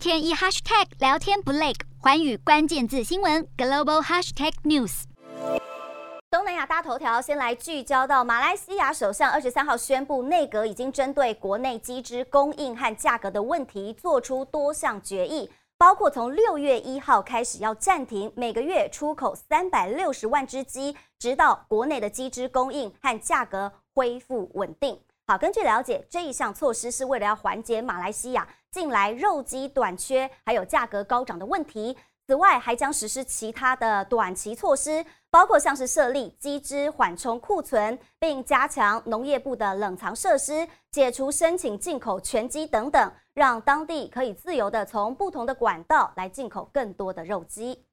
天一 hashtag 聊天不累，寰宇关键字新闻 global hashtag news。东南亚大头条，先来聚焦到马来西亚首相二十三号宣布，内阁已经针对国内机支供应和价格的问题做出多项决议，包括从六月一号开始要暂停每个月出口三百六十万只鸡，直到国内的机支供应和价格恢复稳定。好，根据了解，这一项措施是为了要缓解马来西亚近来肉鸡短缺，还有价格高涨的问题。此外，还将实施其他的短期措施，包括像是设立机制缓冲库存，并加强农业部的冷藏设施，解除申请进口全鸡等等，让当地可以自由地从不同的管道来进口更多的肉鸡。